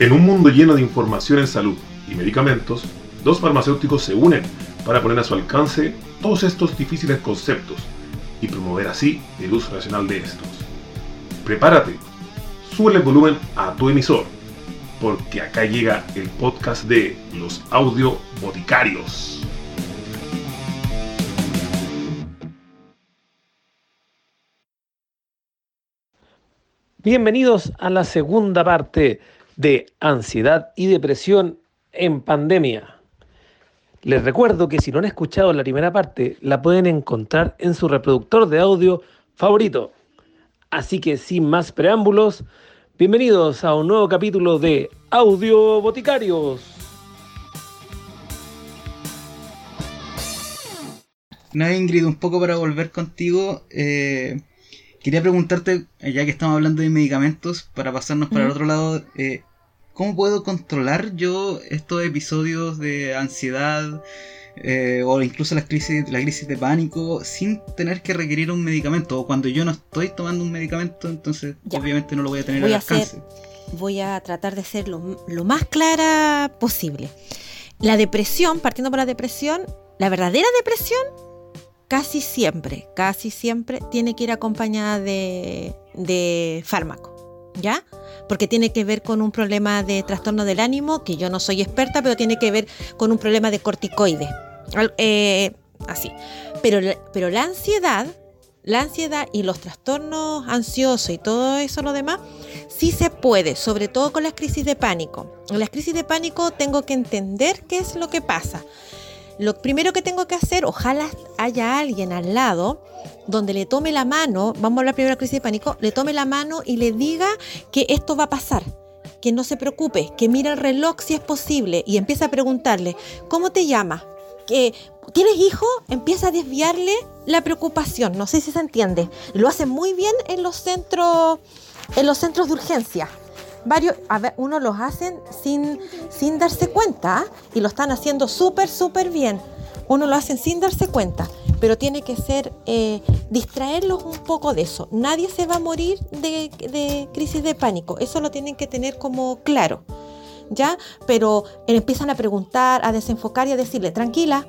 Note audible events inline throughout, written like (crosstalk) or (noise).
En un mundo lleno de información en salud y medicamentos, dos farmacéuticos se unen para poner a su alcance todos estos difíciles conceptos y promover así el uso racional de estos. Prepárate, sube el volumen a tu emisor, porque acá llega el podcast de los audio boticarios. Bienvenidos a la segunda parte de Ansiedad y Depresión en Pandemia. Les recuerdo que si no han escuchado la primera parte, la pueden encontrar en su reproductor de audio favorito. Así que sin más preámbulos, bienvenidos a un nuevo capítulo de Audio Boticarios. Nada, Ingrid, un poco para volver contigo. Eh, quería preguntarte, eh, ya que estamos hablando de medicamentos, para pasarnos para el otro lado, eh, ¿cómo puedo controlar yo estos episodios de ansiedad eh, o incluso las crisis, la crisis de pánico sin tener que requerir un medicamento? O cuando yo no estoy tomando un medicamento, entonces obviamente no lo voy a tener voy al alcance. voy a tratar de ser lo, lo más clara posible. La depresión, partiendo por la depresión, la verdadera depresión casi siempre, casi siempre tiene que ir acompañada de, de fármaco, ¿ya? Porque tiene que ver con un problema de trastorno del ánimo, que yo no soy experta, pero tiene que ver con un problema de corticoides, eh, así. Pero, pero la ansiedad, la ansiedad y los trastornos ansiosos y todo eso lo demás, sí se puede, sobre todo con las crisis de pánico. En las crisis de pánico tengo que entender qué es lo que pasa. Lo primero que tengo que hacer, ojalá haya alguien al lado donde le tome la mano, vamos a hablar primero de la crisis de pánico, le tome la mano y le diga que esto va a pasar, que no se preocupe, que mire el reloj si es posible y empieza a preguntarle, ¿cómo te llamas? ¿Tienes hijo? Empieza a desviarle la preocupación, no sé si se entiende. Lo hace muy bien en los centros, en los centros de urgencia varios, a ver, uno los hacen sin, sin darse cuenta y lo están haciendo súper, súper bien. Uno lo hacen sin darse cuenta, pero tiene que ser eh, distraerlos un poco de eso. Nadie se va a morir de, de crisis de pánico, eso lo tienen que tener como claro. ¿Ya? Pero empiezan a preguntar, a desenfocar y a decirle, tranquila,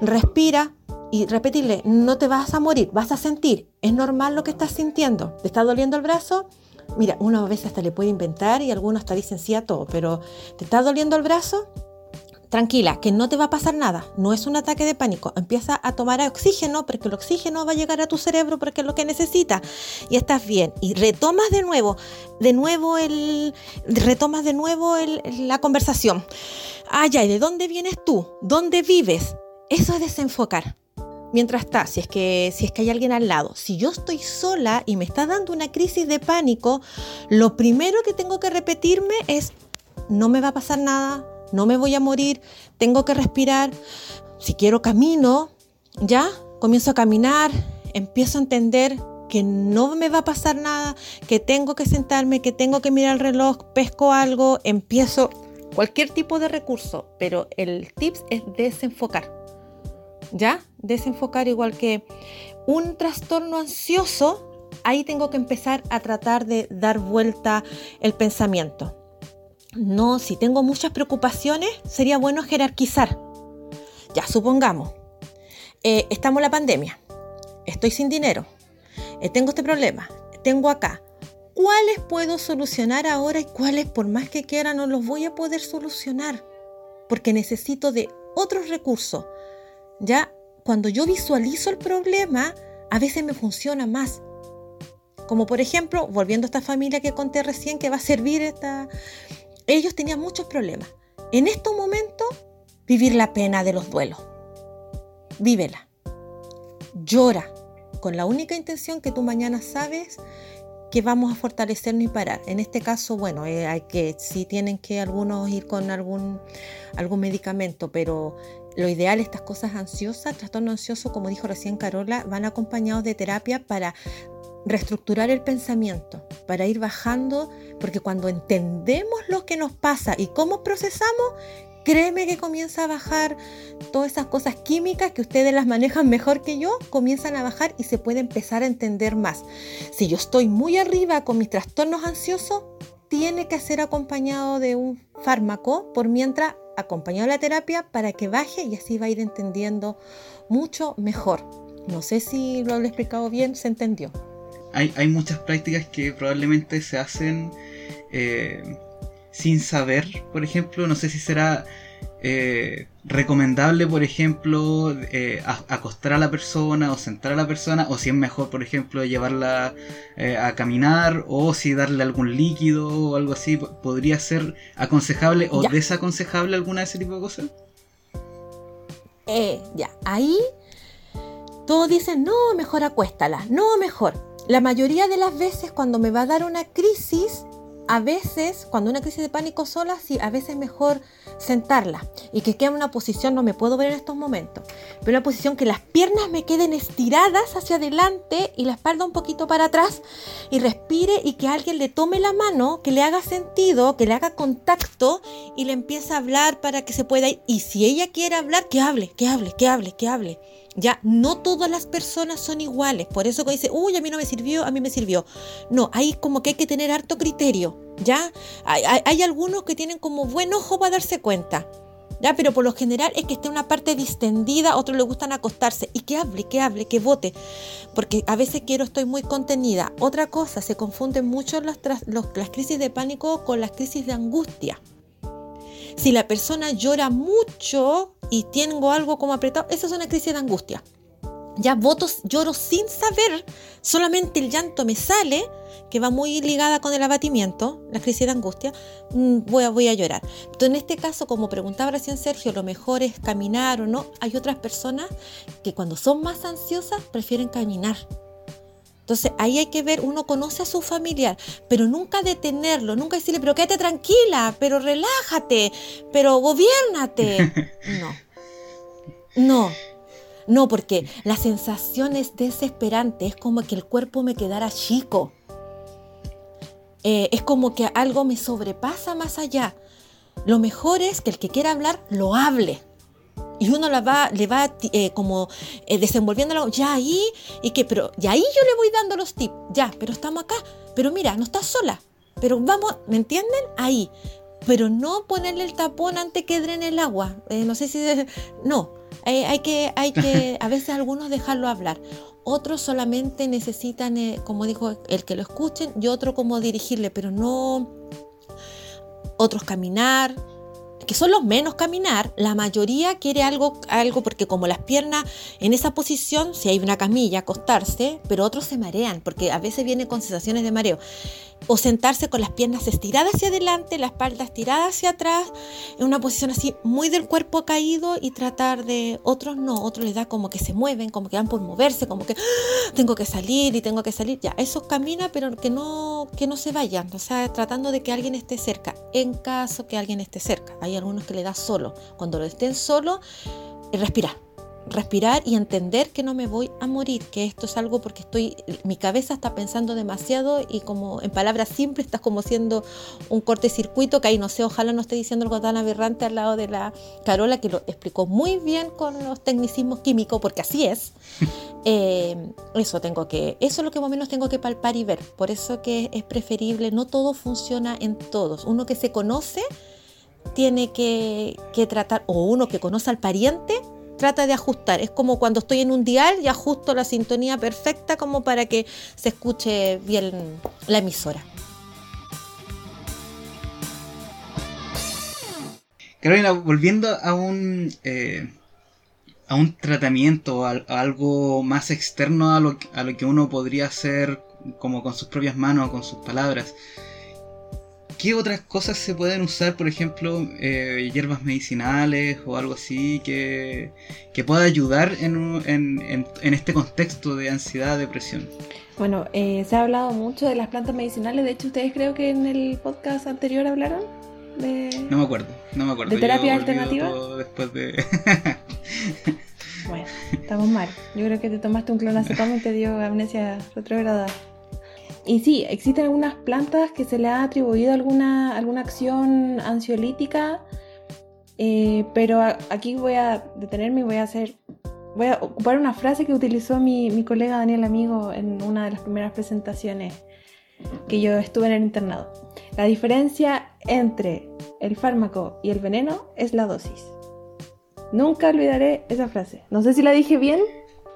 respira, y repetirle, no te vas a morir, vas a sentir, es normal lo que estás sintiendo, te está doliendo el brazo, Mira, uno a veces hasta le puede inventar y algunos hasta dicen sí a todo, pero ¿te está doliendo el brazo? Tranquila, que no te va a pasar nada, no es un ataque de pánico. Empieza a tomar oxígeno porque el oxígeno va a llegar a tu cerebro porque es lo que necesita y estás bien. Y retomas de nuevo, de nuevo el, retomas de nuevo la conversación. Ay, ay, ¿de dónde vienes tú? ¿Dónde vives? Eso es desenfocar mientras está, si es que si es que hay alguien al lado. Si yo estoy sola y me está dando una crisis de pánico, lo primero que tengo que repetirme es no me va a pasar nada, no me voy a morir, tengo que respirar. Si quiero camino, ya comienzo a caminar, empiezo a entender que no me va a pasar nada, que tengo que sentarme, que tengo que mirar el reloj, pesco algo, empiezo cualquier tipo de recurso, pero el tips es desenfocar. ¿Ya? Desenfocar igual que un trastorno ansioso, ahí tengo que empezar a tratar de dar vuelta el pensamiento. No, si tengo muchas preocupaciones, sería bueno jerarquizar. Ya, supongamos, eh, estamos en la pandemia, estoy sin dinero, eh, tengo este problema, tengo acá. ¿Cuáles puedo solucionar ahora y cuáles por más que quiera no los voy a poder solucionar? Porque necesito de otros recursos, ya cuando yo visualizo el problema, a veces me funciona más. Como por ejemplo, volviendo a esta familia que conté recién que va a servir esta... Ellos tenían muchos problemas. En estos momentos, vivir la pena de los duelos. Vívela. Llora. Con la única intención que tú mañana sabes que vamos a fortalecernos y parar. En este caso, bueno, eh, hay que, sí tienen que algunos ir con algún, algún medicamento, pero lo ideal, estas cosas ansiosas, trastorno ansioso, como dijo recién Carola, van acompañados de terapia para reestructurar el pensamiento, para ir bajando, porque cuando entendemos lo que nos pasa y cómo procesamos, créeme que comienza a bajar todas esas cosas químicas que ustedes las manejan mejor que yo, comienzan a bajar y se puede empezar a entender más. Si yo estoy muy arriba con mis trastornos ansiosos, tiene que ser acompañado de un fármaco por mientras acompañado de la terapia para que baje y así va a ir entendiendo mucho mejor. No sé si lo he explicado bien, se entendió. Hay, hay muchas prácticas que probablemente se hacen eh, sin saber, por ejemplo, no sé si será eh, recomendable, por ejemplo, eh, acostar a la persona o sentar a la persona, o si es mejor, por ejemplo, llevarla eh, a caminar, o si darle algún líquido o algo así, ¿podría ser aconsejable o desaconsejable alguna de ese tipo de cosas? ya, ahí todos dicen, no, mejor acuéstala, no, mejor. La mayoría de las veces cuando me va a dar una crisis, a veces, cuando una crisis de pánico sola, sí, a veces es mejor sentarla y que quede en una posición, no me puedo ver en estos momentos, pero una posición que las piernas me queden estiradas hacia adelante y la espalda un poquito para atrás y respire y que alguien le tome la mano, que le haga sentido, que le haga contacto y le empiece a hablar para que se pueda ir. Y si ella quiere hablar, que hable, que hable, que hable, que hable. Ya, no todas las personas son iguales. Por eso que dice, uy, a mí no me sirvió, a mí me sirvió. No, hay como que hay que tener harto criterio. Ya, hay, algunos que tienen como buen ojo para darse cuenta. Ya, pero por lo general es que esté una parte distendida, otros le gustan acostarse y que hable, que hable, que vote. Porque a veces quiero, estoy muy contenida. Otra cosa, se confunden mucho las crisis de pánico con las crisis de angustia. Si la persona llora mucho y tengo algo como apretado, esa es una crisis de angustia. Ya votos, lloro sin saber, solamente el llanto me sale, que va muy ligada con el abatimiento, la crisis de angustia, mm, voy a, llorar. Entonces, en este caso, como preguntaba recién Sergio, lo mejor es caminar o no. Hay otras personas que cuando son más ansiosas prefieren caminar entonces ahí hay que ver, uno conoce a su familiar, pero nunca detenerlo, nunca decirle, pero quédate tranquila, pero relájate, pero gobiernate. (laughs) No. No. No, porque la sensación es desesperante, es como que el cuerpo me quedara chico. Eh, es como que algo me sobrepasa más allá. Lo mejor es que el que quiera hablar lo hable y uno la va, le va eh, como eh, desenvolviendo ya ahí, y que, pero, y ahí yo le voy dando los tips, ya, pero estamos acá, pero mira, no estás sola, pero vamos, ¿me entienden? Ahí, pero no ponerle el tapón antes que drene el agua, eh, no sé si, no, hay que, hay que, (laughs) a veces algunos dejarlo hablar, otros solamente necesitan, como dijo, el que lo escuchen, y otro como dirigirle, pero no, otros caminar, que son los menos caminar, la mayoría quiere algo, algo porque como las piernas en esa posición, si hay una camilla, acostarse, pero otros se marean, porque a veces viene con sensaciones de mareo o sentarse con las piernas estiradas hacia adelante, la espalda estirada hacia atrás, en una posición así muy del cuerpo caído y tratar de, otros no, otros les da como que se mueven, como que van por moverse, como que ¡ah! tengo que salir y tengo que salir, ya, esos camina pero que no, que no se vayan, o sea, tratando de que alguien esté cerca, en caso que alguien esté cerca, hay algunos que le da solo, cuando lo estén solo, respirar respirar y entender que no me voy a morir, que esto es algo porque estoy, mi cabeza está pensando demasiado y como en palabras simples estás como siendo un cortecircuito que ahí no sé, ojalá no esté diciendo algo tan aberrante al lado de la Carola que lo explicó muy bien con los tecnicismos químicos porque así es. (laughs) Eh, eso tengo que, eso es lo que más o menos tengo que palpar y ver. Por eso que es preferible, no todo funciona en todos. Uno que se conoce tiene que, que tratar, o uno que conoce al pariente trata de ajustar. Es como cuando estoy en un dial y ajusto la sintonía perfecta como para que se escuche bien la emisora. Carolina, volviendo a un eh, a un tratamiento, a, algo más externo a lo, a lo que uno podría hacer como con sus propias manos, con sus palabras. ¿Qué otras cosas se pueden usar, por ejemplo, eh, hierbas medicinales o algo así que, pueda ayudar en, en, en, este contexto de ansiedad, depresión? Bueno, eh, se ha hablado mucho de las plantas medicinales. De hecho, ustedes creo que en el podcast anterior hablaron de. No me acuerdo, no me acuerdo. ¿De terapia alternativa? Después de. (laughs) bueno, estamos mal. Yo creo que te tomaste un clonazepam y te dio amnesia retrograda. Y sí, existen algunas plantas que se le ha atribuido alguna, alguna acción ansiolítica, eh, pero aquí voy a detenerme y voy a hacer, voy a ocupar una frase que utilizó mi, mi colega Daniel Amigo en una de las primeras presentaciones que yo estuve en el internado. La diferencia entre el fármaco y el veneno es la dosis. Nunca olvidaré esa frase. No sé si la dije bien.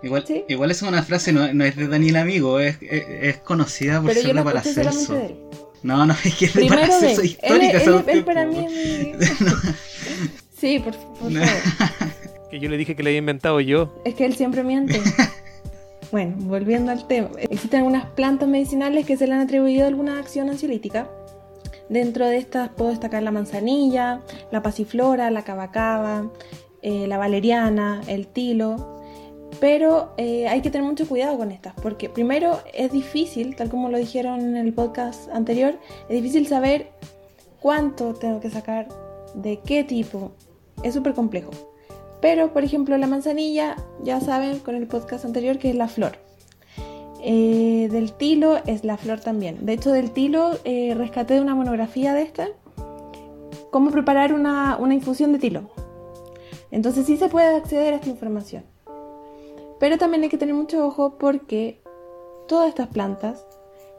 Igual, ¿Sí? igual es una frase, no, no es de Daniel Amigo, es, es, es conocida por Pero ser de Paracelso. de. No, no, (laughs) es que es de Paracelso histórica. Él, él- él para mí es mi... (laughs) Sí, por, por favor. (laughs) Que yo le dije que le había inventado yo. Es que él siempre miente. bueno, volviendo al tema. Existen algunas plantas medicinales que se le han atribuido alguna acción ansiolítica. Dentro de estas puedo destacar la manzanilla, la pasiflora, la cabacaba, eh, la valeriana, el tilo. Pero eh, hay que tener mucho cuidado con estas, porque primero es difícil, tal como lo dijeron en el podcast anterior, es difícil saber cuánto tengo que sacar, de qué tipo. Es súper complejo. Pero, por ejemplo, la manzanilla, ya saben con el podcast anterior que es la flor. Eh, del tilo es la flor también. De hecho, del tilo eh, rescaté una monografía de esta cómo preparar una infusión de tilo. Entonces sí se puede acceder a esta información. Pero también hay que tener mucho ojo porque todas estas plantas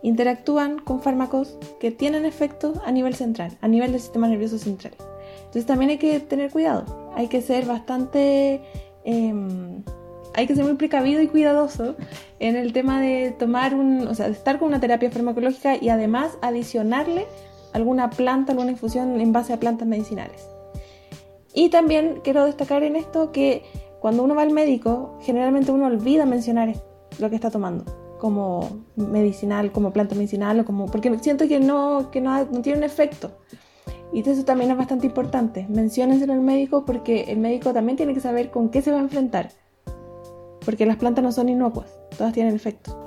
interactúan con fármacos que tienen efectos a nivel central, a nivel del sistema nervioso central. Entonces también hay que tener cuidado, hay que ser bastante, em, hay que ser muy precavido y cuidadoso en el tema de tomar un, o sea, de estar con una terapia farmacológica y además adicionarle alguna planta, alguna infusión en base a plantas medicinales. Y también quiero destacar en esto que cuando uno va al médico, generalmente uno olvida mencionar lo que está tomando como medicinal, como planta medicinal o como porque siento que no que no, no tiene un efecto. Y eso también es bastante importante. Menciónenselo al médico porque el médico también tiene que saber con qué se va a enfrentar. Porque las plantas no son inocuas, todas tienen efecto.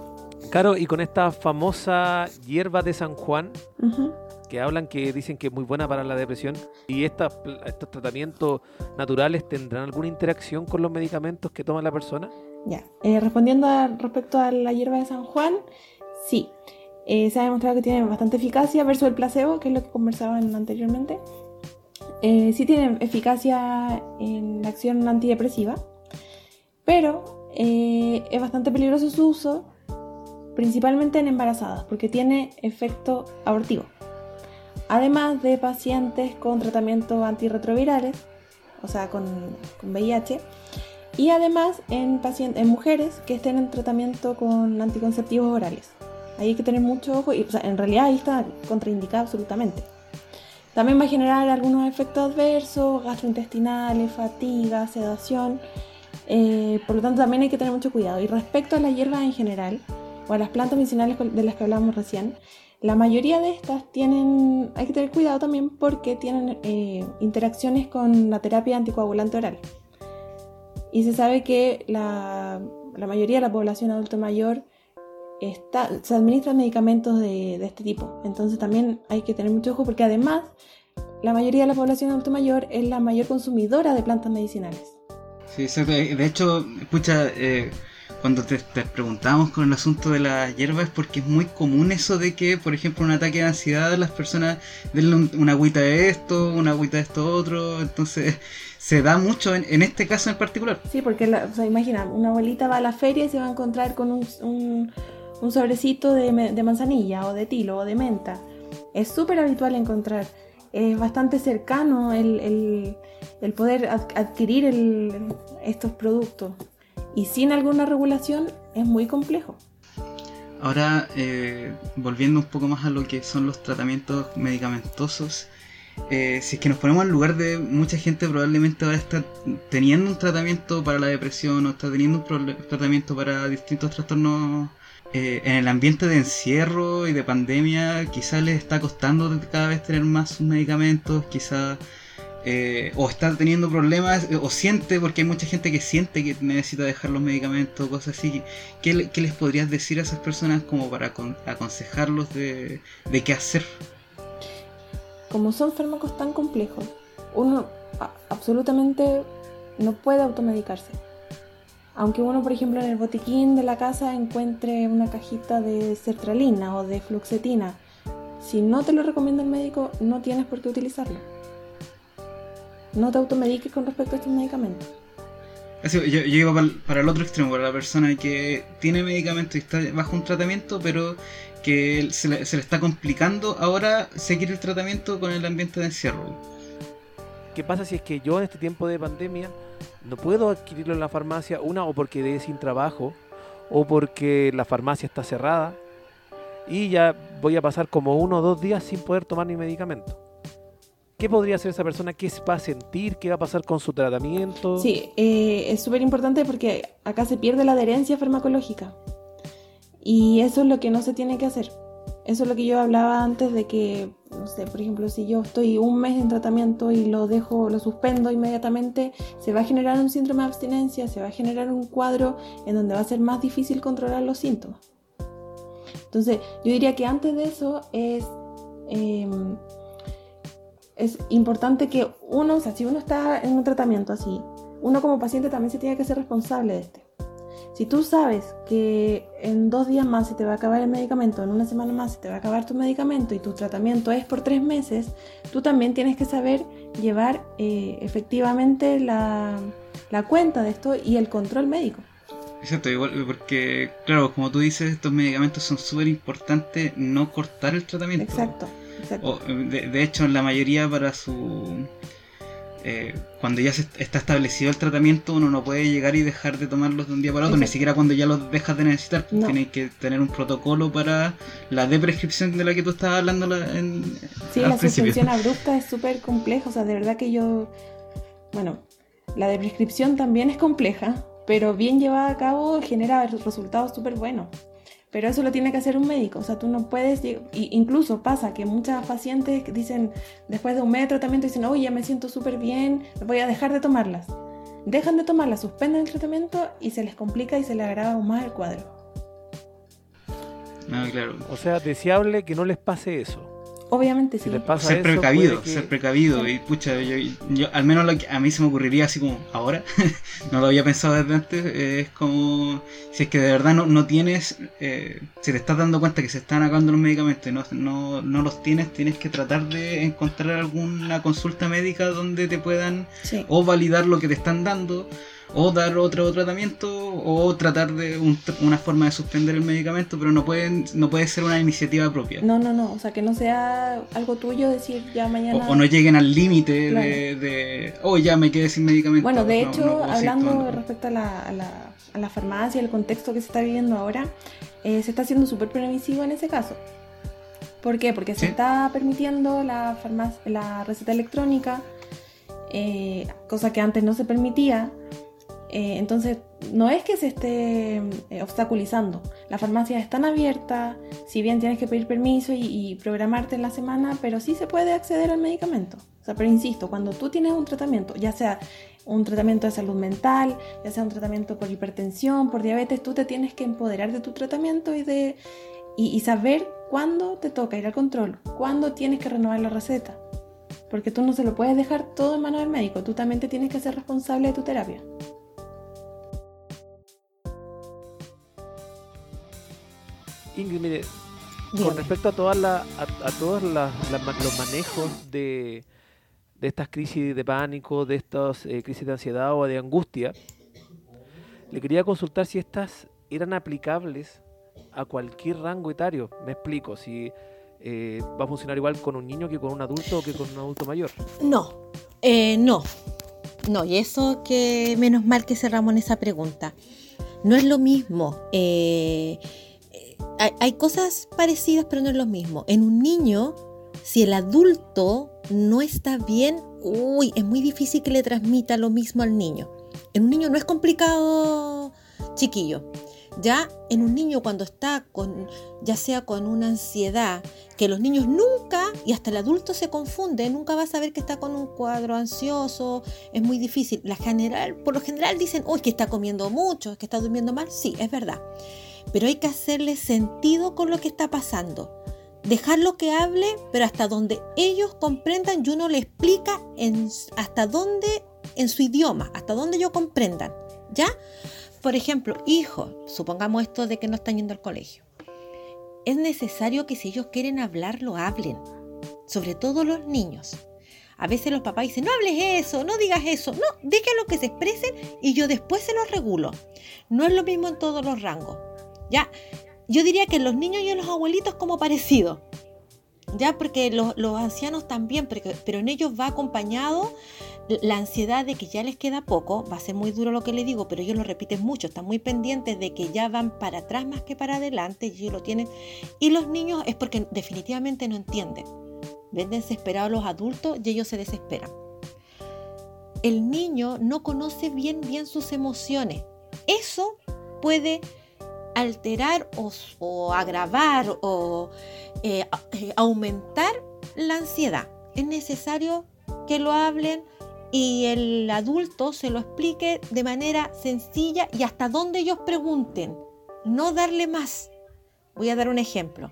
Caro, y con esta famosa hierba de San Juan, Ujú. Que hablan que dicen que es muy buena para la depresión, ¿y estas pl- estos tratamientos naturales tendrán alguna interacción con los medicamentos que toma la persona? Ya, eh, respondiendo respecto a la hierba de San Juan, sí, Eh, se ha demostrado que tiene bastante eficacia versus el placebo, que es lo que conversaban anteriormente. Eh, sí tiene eficacia en la acción antidepresiva, pero eh, es bastante peligroso su uso, principalmente en embarazadas, porque tiene efecto abortivo. Además de pacientes con tratamientos antirretrovirales, o sea, con, VIH, y además en, en mujeres que estén en tratamiento con anticonceptivos orales. Ahí hay que tener mucho ojo y o sea, en realidad ahí está contraindicado absolutamente. También va a generar algunos efectos adversos, gastrointestinales, fatiga, sedación. eh, por lo tanto también hay que tener mucho cuidado. Y respecto a las hierbas en general, o a las plantas medicinales de las que hablábamos recién, la mayoría de estas tienen, hay que tener cuidado también porque tienen eh, interacciones con la terapia anticoagulante oral. Y se sabe que la, la mayoría de la población adulto mayor está, se administran medicamentos de, de este tipo. Entonces también hay que tener mucho ojo porque además la mayoría de la población adulto mayor es la mayor consumidora de plantas medicinales. Sí. De hecho, escucha, eh, cuando te, te preguntamos con el asunto de las hierbas es porque es muy común eso de que, por ejemplo, un ataque de ansiedad, las personas denle un- una agüita de esto, una agüita de esto otro, entonces se da mucho en, este caso en particular. Sí, porque la- o sea, imagina, una abuelita va a la feria y se va a encontrar con un, un- sobrecito de, de manzanilla o de tilo o de menta. Es súper habitual encontrar. Es bastante cercano el, el- poder ad- adquirir el- estos productos. Y sin alguna regulación es muy complejo. Ahora, eh, volviendo un poco más a lo que son los tratamientos medicamentosos, eh, si es que nos ponemos al lugar de mucha gente, probablemente ahora está teniendo un tratamiento para la depresión o está teniendo un tratamiento para distintos trastornos. eh, en el ambiente de encierro y de pandemia, quizás les está costando cada vez tener más sus medicamentos, quizás eh, o está teniendo problemas, eh, o siente, porque hay mucha gente que siente que necesita dejar los medicamentos, cosas así. ¿Qué, qué les podrías decir a esas personas como para acon- aconsejarlos de, qué hacer? Como son fármacos tan complejos, uno absolutamente no puede automedicarse. Aunque uno, por ejemplo, en el botiquín de la casa encuentre una cajita de sertralina o de fluoxetina, si no te lo recomienda el médico, no tienes por qué utilizarlo. No te automediques con respecto a estos medicamentos. yo, yo para, el otro extremo, para la persona que tiene medicamento y está bajo un tratamiento, pero que se le, se le está complicando ahora seguir el tratamiento con el ambiente de encierro. ¿Qué pasa si es que yo en este tiempo de pandemia no puedo adquirirlo en la farmacia? Una, o porque de sin trabajo, o porque la farmacia está cerrada, y ya voy a pasar como uno o dos días sin poder tomar mi medicamento. ¿Qué podría hacer esa persona? ¿Qué va a sentir? ¿Qué va a pasar con su tratamiento? Sí, eh, es súper importante porque acá se pierde la adherencia farmacológica. Y eso es lo que no se tiene que hacer. Eso es lo que yo hablaba antes de que, no sé, por ejemplo, si yo estoy un mes en tratamiento y lo dejo, lo suspendo inmediatamente, se va a generar un síndrome de abstinencia, se va a generar un cuadro en donde va a ser más difícil controlar los síntomas. Entonces, yo diría que antes de eso es, em, es importante que uno, o sea, si uno está en un tratamiento así, uno como paciente también se tiene que ser responsable de este. Si tú sabes que en dos días más se te va a acabar el medicamento, en una semana más se te va a acabar tu medicamento y tu tratamiento es por tres meses, tú también tienes que saber llevar eh, efectivamente la, la cuenta de esto y el control médico. Exacto, igual, porque, claro, como tú dices, estos medicamentos son súper importantes no cortar el tratamiento. Exacto, exacto. de, de, hecho, la mayoría para su. Eh, cuando ya se está establecido el tratamiento, uno no puede llegar y dejar de tomarlos de un día para otro, ni siquiera cuando ya los dejas de necesitar. Pues Tienes que tener un protocolo para la deprescripción de la que tú estabas hablando en. Sí, la suspensión (laughs) abrupta es súper compleja, o sea, de verdad que yo. Bueno, la deprescripción también es compleja pero bien llevada a cabo genera resultados súper buenos. Pero eso lo tiene que hacer un médico, o sea, tú no puedes, incluso pasa que muchas pacientes dicen, después de un mes de tratamiento, dicen, oye, ya me siento súper bien, voy a dejar de tomarlas. Dejan de tomarlas, suspenden el tratamiento y se les complica y se les agrava aún más el cuadro. Ah, claro. O sea, deseable que no les pase eso. Obviamente sí. ser precavido, ser precavido. Y pucha, yo, al menos lo que a mí se me ocurriría así como ahora, (laughs) no lo había pensado desde antes, es como si es que de verdad no, no tienes, eh, si te estás dando cuenta que se están acabando los medicamentos y no, no, no los tienes, tienes que tratar de encontrar alguna consulta médica donde te puedan o validar lo que te están dando o dar otro tratamiento o tratar de una forma de suspender el medicamento, pero no pueden no puede ser una iniciativa propia. No, no, no, o sea, que no sea algo tuyo decir ya mañana... O, no lleguen al límite de, oh, ya me quedé sin medicamento. Bueno, de hecho, hablando respecto a la, a, la, a la farmacia, el contexto que se está viviendo ahora, eh, se está haciendo súper permisivo en ese caso. ¿Por qué? Porque se está permitiendo la, farmacia, la receta electrónica, eh, cosa que antes no se permitía. Eh, entonces, no es que se esté eh, obstaculizando. Las farmacias están abiertas, si bien tienes que pedir permiso y, programarte en la semana, pero sí se puede acceder al medicamento. O sea, pero insisto, cuando tú tienes un tratamiento, ya sea un tratamiento de salud mental, ya sea un tratamiento por hipertensión, por diabetes, tú te tienes que empoderar de tu tratamiento y, de, y saber cuándo te toca ir al control, cuándo tienes que renovar la receta. Porque tú no se lo puedes dejar todo en manos del médico, tú también te tienes que ser responsable de tu terapia. Ingrid, mire, con respecto a todas a, todos los manejos de, estas crisis de pánico, de estas eh, crisis de ansiedad o de angustia, le quería consultar si estas eran aplicables a cualquier rango etario. Me explico, si eh, va a funcionar igual con un niño que con un adulto o que con un adulto mayor. No, eh, no, no, y eso que menos mal que cerramos en esa pregunta. No es lo mismo hay, cosas parecidas, pero no es lo mismo. En un niño, si el adulto no está bien, uy, es muy difícil que le transmita lo mismo al niño. En un niño no es complicado, chiquillo. Ya en un niño cuando está con, ya sea con una ansiedad, que los niños nunca, y hasta el adulto se confunde, nunca va a saber que está con un cuadro ansioso, es muy difícil. La general, por lo general dicen, uy, que está comiendo mucho, que está durmiendo mal. Sí, es verdad pero hay que hacerle sentido con lo que está pasando. Dejarlo que hable, pero hasta donde ellos comprendan y uno le explica en, hasta dónde en su idioma, hasta donde ellos comprendan. ¿Ya? Por ejemplo, hijo, supongamos esto de que no están yendo al colegio. Es necesario que si ellos quieren hablar, lo hablen. Sobre todo los niños. A veces los papás dicen, no hables eso, no digas eso, no, déjalo que se expresen y yo después se los regulo. No es lo mismo en todos los rangos. Ya, yo diría que en los niños y en los abuelitos como parecido. Ya, porque los, ancianos también, pero en ellos va acompañado la ansiedad de que ya les queda poco, va a ser muy duro lo que le digo, pero ellos lo repiten mucho, están muy pendientes de que ya van para atrás más que para adelante, y lo tienen. Y los niños es porque definitivamente no entienden. Ven desesperados los adultos y ellos se desesperan. El niño no conoce bien bien sus emociones. Eso puede alterar o, agravar o eh, eh, aumentar la ansiedad. Es necesario que lo hablen, y el adulto se lo explique de manera sencilla y hasta donde ellos pregunten, no darle más. Voy a dar un ejemplo.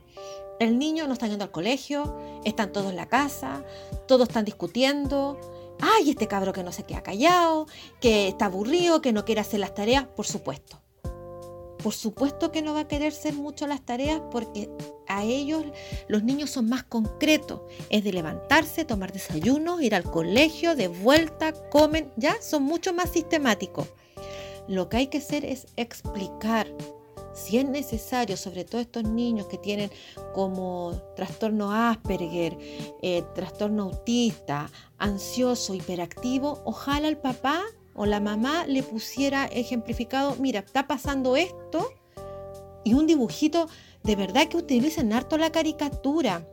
El niño no está yendo al colegio, están todos en la casa, todos están discutiendo. Ay, este cabro que no se queda callado, que está aburrido, que no quiere hacer las tareas, por supuesto. Por supuesto que no va a querer hacer mucho las tareas porque a ellos los niños son más concretos. Es de levantarse, tomar desayuno, ir al colegio, de vuelta, comen, ya son mucho más sistemáticos. Lo que hay que hacer es explicar si es necesario, sobre todo estos niños que tienen como trastorno Asperger, eh, trastorno autista, ansioso, hiperactivo, ojalá el papá o la mamá le pusiera ejemplificado, mira, está pasando esto, y un dibujito de verdad que utilicen harto la caricatura.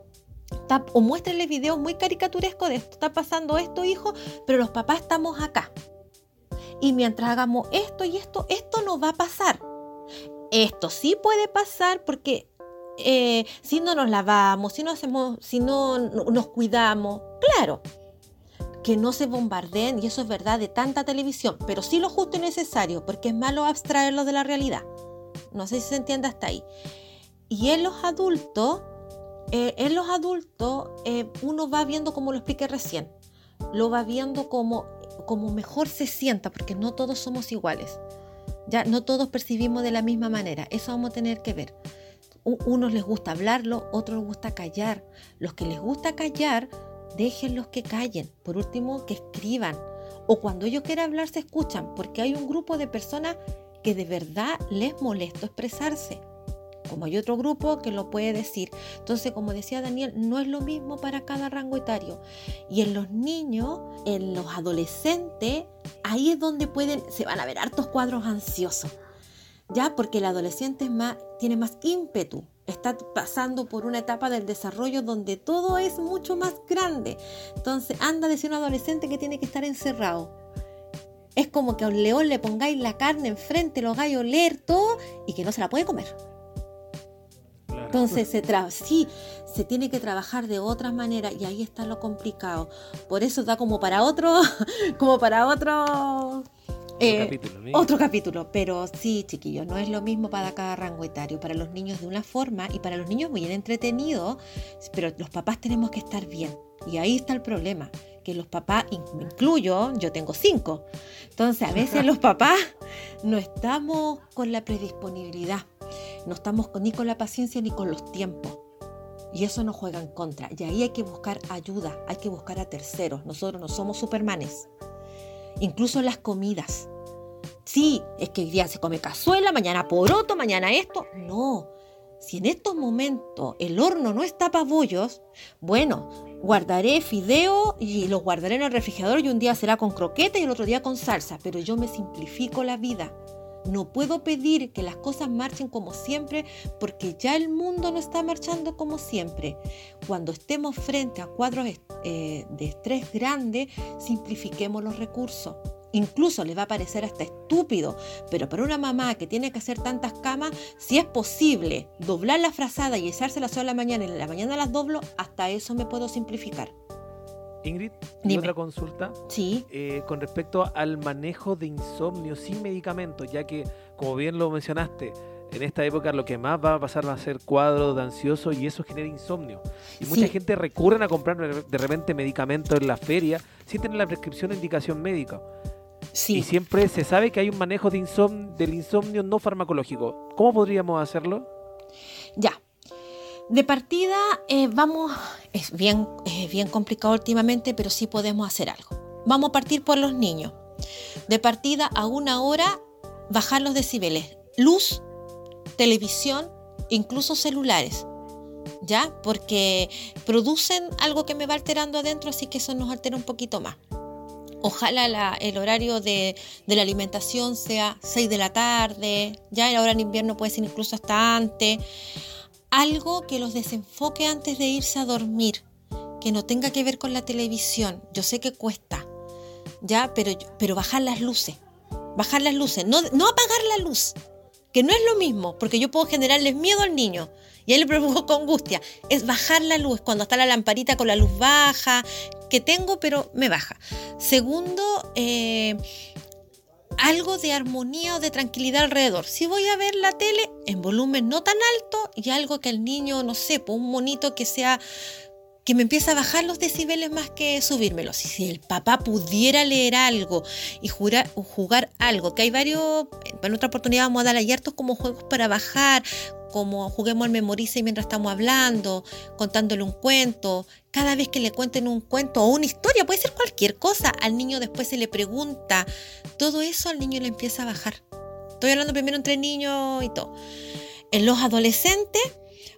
o muéstrenle videos muy caricaturescos de esto, está pasando esto, hijo, pero los papás estamos acá. Y mientras hagamos esto y esto, esto no va a pasar. Esto sí puede pasar porque eh, si no nos lavamos, si no hacemos, si no nos cuidamos, claro, que no se bombardeen, y eso es verdad de tanta televisión, pero sí lo justo y necesario, porque es malo abstraerlo de la realidad. No sé si se entiende hasta ahí. Y en los adultos, eh, en los adultos eh, uno va viendo como lo expliqué recién, lo va viendo como, como mejor se sienta, porque no todos somos iguales. Ya no todos percibimos de la misma manera. Eso vamos a tener que ver. Unos les gusta hablarlo, otros les gusta callar. Los que les gusta callar déjenlos que callen, por último que escriban, o cuando ellos quieran hablar se escuchan, porque hay un grupo de personas que de verdad les molesta expresarse, como hay otro grupo que lo puede decir. Entonces, como decía Daniel, no es lo mismo para cada rango etario. Y en los niños, en los adolescentes, ahí es donde pueden, se van a ver hartos cuadros ansiosos. Ya, porque el adolescente es más, tiene más ímpetu, está pasando por una etapa del desarrollo donde todo es mucho más grande. Entonces anda decir un adolescente que tiene que estar encerrado. Es como que a un león le pongáis la carne enfrente, lo hagáis oler todo y que no se la puede comer. Entonces (laughs) se sí, se tiene que trabajar de otra manera y ahí está lo complicado. Por eso da como para otro, (laughs) como para otro eh, otro capítulo, pero sí, chiquillos, no es lo mismo para cada rango etario. Para los niños de una forma y para los niños muy bien entretenido, pero los papás tenemos que estar bien. Y ahí está el problema, que los papás, me incluyo, yo tengo cinco. Entonces, a veces (laughs) los papás no estamos con la predisponibilidad, no estamos ni con la paciencia ni con los tiempos. Y eso nos juega en contra. Y ahí hay que buscar ayuda, hay que buscar a terceros. Nosotros no somos supermanes. Incluso las comidas. Sí, es que hoy día se come cazuela, mañana poroto, mañana esto. No. Si en estos momentos el horno no está para bollos, bueno, guardaré fideo y los guardaré en el refrigerador y un día será con croqueta y el otro día con salsa, pero yo me simplifico la vida. No puedo pedir que las cosas marchen como siempre porque ya el mundo no está marchando como siempre. Cuando estemos frente a cuadros eh, de estrés grande, simplifiquemos los recursos. Incluso les va a parecer hasta estúpido, pero para una mamá que tiene que hacer tantas camas, si es posible doblar la frazada y echársela sola la mañana y en la mañana las doblo, hasta eso me puedo simplificar. Ingrid, ¿y otra consulta? Sí. Eh, con respecto al manejo de insomnio sin medicamentos, ya que, como bien lo mencionaste, en esta época lo que más va a pasar va a ser cuadro de ansioso y eso genera insomnio. Y mucha gente recurre a comprar de repente medicamentos en la feria sin tener la prescripción o indicación médica. Sí. Y siempre se sabe que hay un manejo de del insomnio no farmacológico. ¿Cómo podríamos hacerlo? Ya. De partida, eh, vamos, es bien, es bien complicado últimamente, pero sí podemos hacer algo. Vamos a partir por los niños. De partida a una hora, bajar los decibeles. Luz, televisión, incluso celulares. ¿Ya? Porque producen algo que me va alterando adentro, así que eso nos altera un poquito más. Ojalá el horario de, de, la alimentación sea 6 de la tarde, ya ahora en invierno puede ser incluso hasta antes algo que los desenfoque antes de irse a dormir, que no tenga que ver con la televisión. Yo sé que cuesta, ya, pero, pero bajar las luces, bajar las luces, no, no apagar la luz, que no es lo mismo, porque yo puedo generarles miedo al niño y él le (laughs) provoco angustia. Es bajar la luz cuando está la lamparita con la luz baja, que tengo, pero me baja. Segundo, eh, algo de armonía o de tranquilidad alrededor. Si voy a ver la tele en volumen no tan alto y algo que el niño, no sé, pues un monito que sea que me empieza a bajar los decibeles más que subírmelos. Y si el papá pudiera leer algo y jugar, algo, que hay varios, en otra oportunidad vamos a dar a hartos como juegos para bajar, como juguemos al memorice mientras estamos hablando, contándole un cuento. Cada vez que le cuenten un cuento o una historia, puede ser cualquier cosa, al niño después se le pregunta. Todo eso al niño le empieza a bajar. Estoy hablando primero entre niños y todo. En los adolescentes,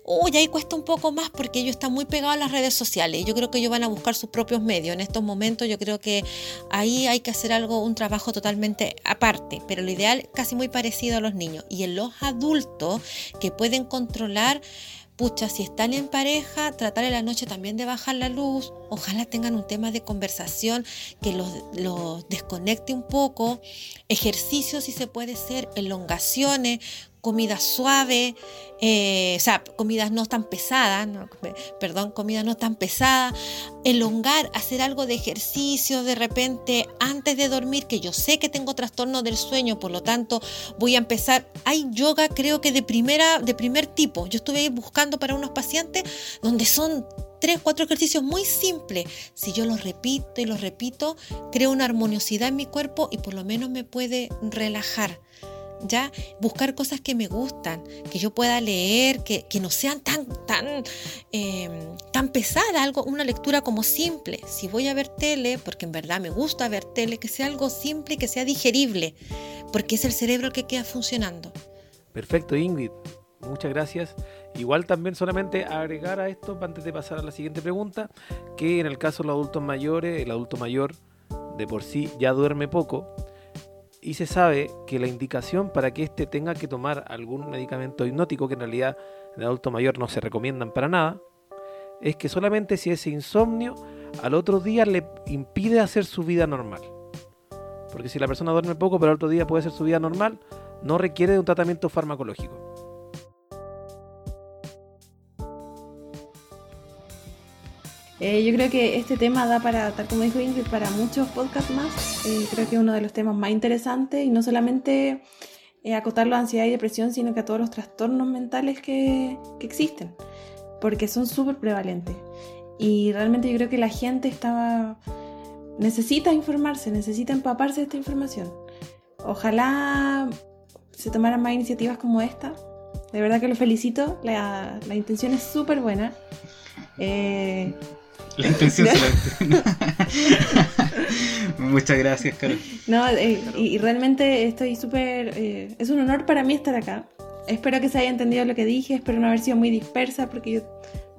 uy, ahí cuesta un poco más porque ellos están muy pegados a las redes sociales y yo creo que ellos van a buscar sus propios medios. En estos momentos yo creo que ahí hay que hacer algo, un trabajo totalmente aparte, pero lo ideal casi muy parecido a los niños. Y en los adultos que pueden controlar pucha, si están en pareja, tratar en la noche también de bajar la luz. Ojalá tengan un tema de conversación que los, los desconecte un poco. Ejercicios, si se puede ser, elongaciones, comida suave, eh, o sea, comidas no tan pesadas, perdón, comida no tan pesada, elongar, hacer algo de ejercicio de repente antes de dormir, que yo sé que tengo trastorno del sueño, por lo tanto voy a empezar. Hay yoga, creo que de primera, de primer tipo. Yo estuve buscando para unos pacientes donde son tres, cuatro ejercicios muy simples. Si yo los repito y los repito, creo una armoniosidad en mi cuerpo y por lo menos me puede relajar ya buscar cosas que me gustan, que yo pueda leer, que, no sean tan, tan, em, tan pesadas, algo, una lectura como simple. Si voy a ver tele, porque en verdad me gusta ver tele, que sea algo simple y que sea digerible, porque es el cerebro el que queda funcionando. Perfecto, Ingrid. Muchas gracias. Igual también solamente agregar a esto, antes de pasar a la siguiente pregunta, que en el caso de los adultos mayores, el adulto mayor de por sí ya duerme poco, y se sabe que la indicación para que éste tenga que tomar algún medicamento hipnótico, que en realidad en el adulto mayor no se recomiendan para nada, es que solamente si ese insomnio al otro día le impide hacer su vida normal. Porque si la persona duerme poco, pero al otro día puede hacer su vida normal, no requiere de un tratamiento farmacológico. Eh, yo creo que este tema da para, tal como dijo Ingrid, para muchos podcasts más. Eh, creo que es uno de los temas más interesantes y no solamente eh, acotarlo a ansiedad y depresión, sino que a todos los trastornos mentales que, que existen, porque son súper prevalentes. Y realmente yo creo que la gente está, necesita informarse, necesita empaparse de esta información. Ojalá se tomaran más iniciativas como esta. De verdad que lo felicito, la, la intención es súper buena. Eh, la intención (laughs) (laughs) Muchas gracias, Carol. No, eh, y, realmente estoy súper... Eh, es un honor para mí estar acá. Espero que se haya entendido lo que dije, espero no haber sido muy dispersa porque yo,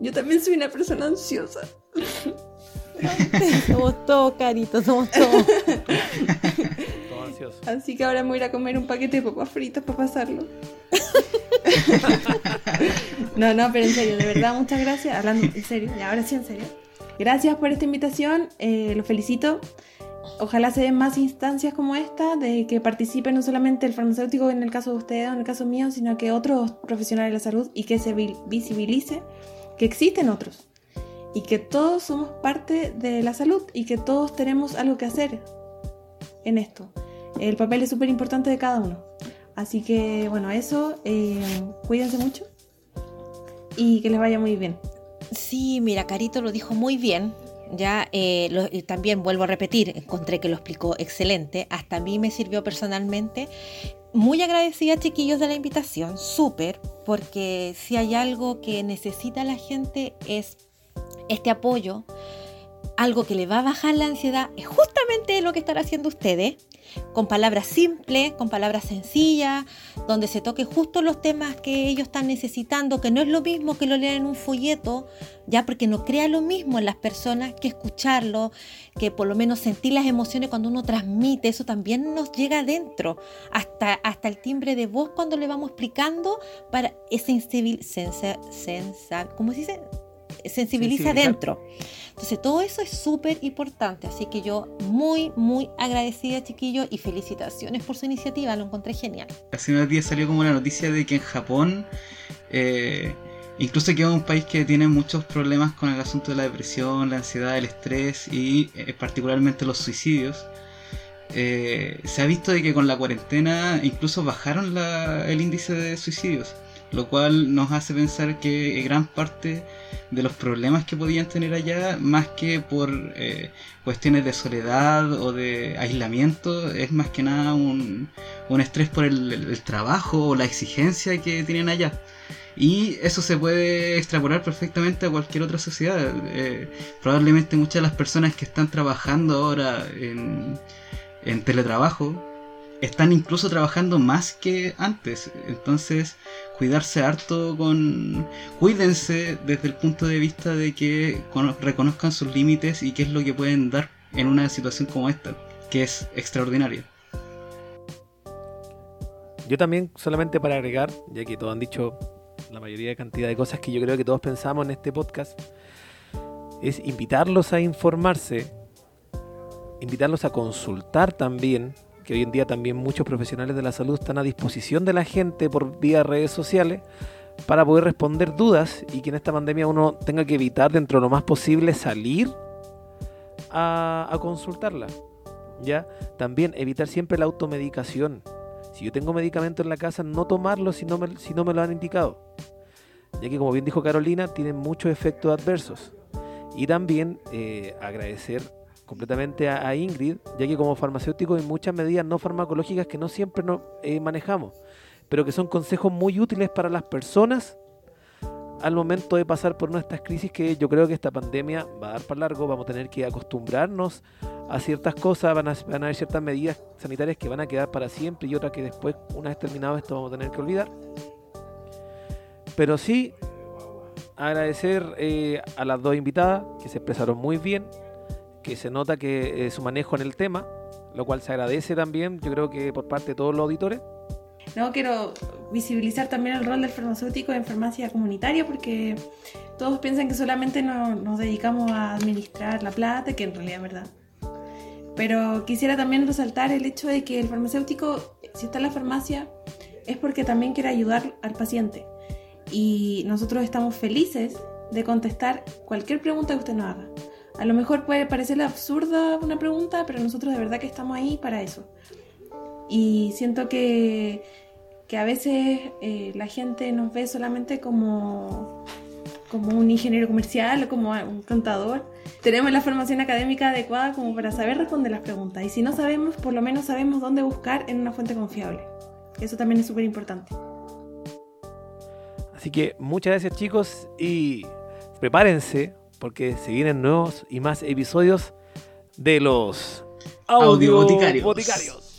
yo también soy una persona ansiosa. (laughs) somos todos, caritos, somos todos. Así que ahora me voy a ir a comer un paquete de papas fritas para pasarlo. no, no, pero en serio, de verdad, muchas gracias. Hablando en serio, y ahora sí en serio. Gracias por esta invitación, eh, lo felicito. Ojalá se den más instancias como esta, de que participe no solamente el farmacéutico en el caso de ustedes o en el caso mío, sino que otros profesionales de la salud y que se visibilice que existen otros y que todos somos parte de la salud y que todos tenemos algo que hacer en esto. El papel es súper importante de cada uno. Así que bueno, eso, eh, cuídense mucho y que les vaya muy bien. Sí, mira, Carito lo dijo muy bien. Ya eh, también vuelvo a repetir, encontré que lo explicó excelente. Hasta a mí me sirvió personalmente. Muy agradecida, chiquillos, de la invitación, súper. porque si hay algo que necesita la gente es este apoyo, algo que le va a bajar la ansiedad, es justamente lo que están haciendo ustedes con palabras simples, con palabras sencillas, donde se toque justo los temas que ellos están necesitando, que no es lo mismo que lo lean en un folleto, ya porque no crea lo mismo en las personas que escucharlo, que por lo menos sentir las emociones cuando uno transmite, eso también nos llega adentro, hasta, hasta el timbre de voz cuando le vamos explicando para ese sensa, ¿cómo se dice? sensibiliza adentro. Entonces todo eso es súper importante, así que yo muy, muy agradecida chiquillos y felicitaciones por su iniciativa, lo encontré genial. Hace unos días salió como una noticia de que en Japón, eh, incluso que es un país que tiene muchos problemas con el asunto de la depresión, la ansiedad, el estrés y eh, particularmente los suicidios, eh, se ha visto de que con la cuarentena incluso bajaron el índice de suicidios lo cual nos hace pensar que gran parte de los problemas que podían tener allá, más que por eh, cuestiones de soledad o de aislamiento, es más que nada un, estrés por el, trabajo o la exigencia que tienen allá. Y eso se puede extrapolar perfectamente a cualquier otra sociedad. Eh, probablemente muchas de las personas que están trabajando ahora en teletrabajo están incluso trabajando más que antes. Entonces, cuidarse harto con... Cuídense desde el punto de vista de que reconozcan sus límites y qué es lo que pueden dar en una situación como esta, que es extraordinaria. Yo también, solamente para agregar, ya que todos han dicho la mayoría de cantidad de cosas que yo creo que todos pensamos en este podcast, es invitarlos a informarse, invitarlos a consultar también que hoy en día también muchos profesionales de la salud están a disposición de la gente por vía redes sociales para poder responder dudas y que en esta pandemia uno tenga que evitar dentro de lo más posible salir a, consultarla. ¿ya? También evitar siempre la automedicación. Si yo tengo medicamento en la casa, no tomarlo si no me, si no me lo han indicado. Ya que como bien dijo Carolina, tienen muchos efectos adversos. Y también eh, agradecer completamente a, Ingrid, ya que como farmacéutico hay muchas medidas no farmacológicas que no siempre no, eh, manejamos, pero que son consejos muy útiles para las personas al momento de pasar por nuestras crisis que yo creo que esta pandemia va a dar para largo, vamos a tener que acostumbrarnos a ciertas cosas, van a, haber ciertas medidas sanitarias que van a quedar para siempre y otras que después, una vez terminado esto, vamos a tener que olvidar. Pero sí, agradecer eh, a las dos invitadas que se expresaron muy bien, que se nota que eh, su manejo en el tema, lo cual se agradece también, yo creo que por parte de todos los auditores. No, quiero visibilizar también el rol del farmacéutico en farmacia comunitaria porque todos piensan que solamente nos dedicamos a administrar la plata, que en realidad es verdad. Pero quisiera también resaltar el hecho de que el farmacéutico, si está en la farmacia, es porque también quiere ayudar al paciente. Y nosotros estamos felices de contestar cualquier pregunta que usted nos haga. A lo mejor puede parecerle absurda una pregunta, pero nosotros de verdad que estamos ahí para eso. Y siento que, que a veces eh, la gente nos ve solamente como, como un ingeniero comercial o como un contador. Tenemos la formación académica adecuada como para saber responder las preguntas. Y si no sabemos, por lo menos sabemos dónde buscar en una fuente confiable. Eso también es súper importante. Así que muchas gracias chicos y prepárense porque se vienen nuevos y más episodios de los audio boticarios.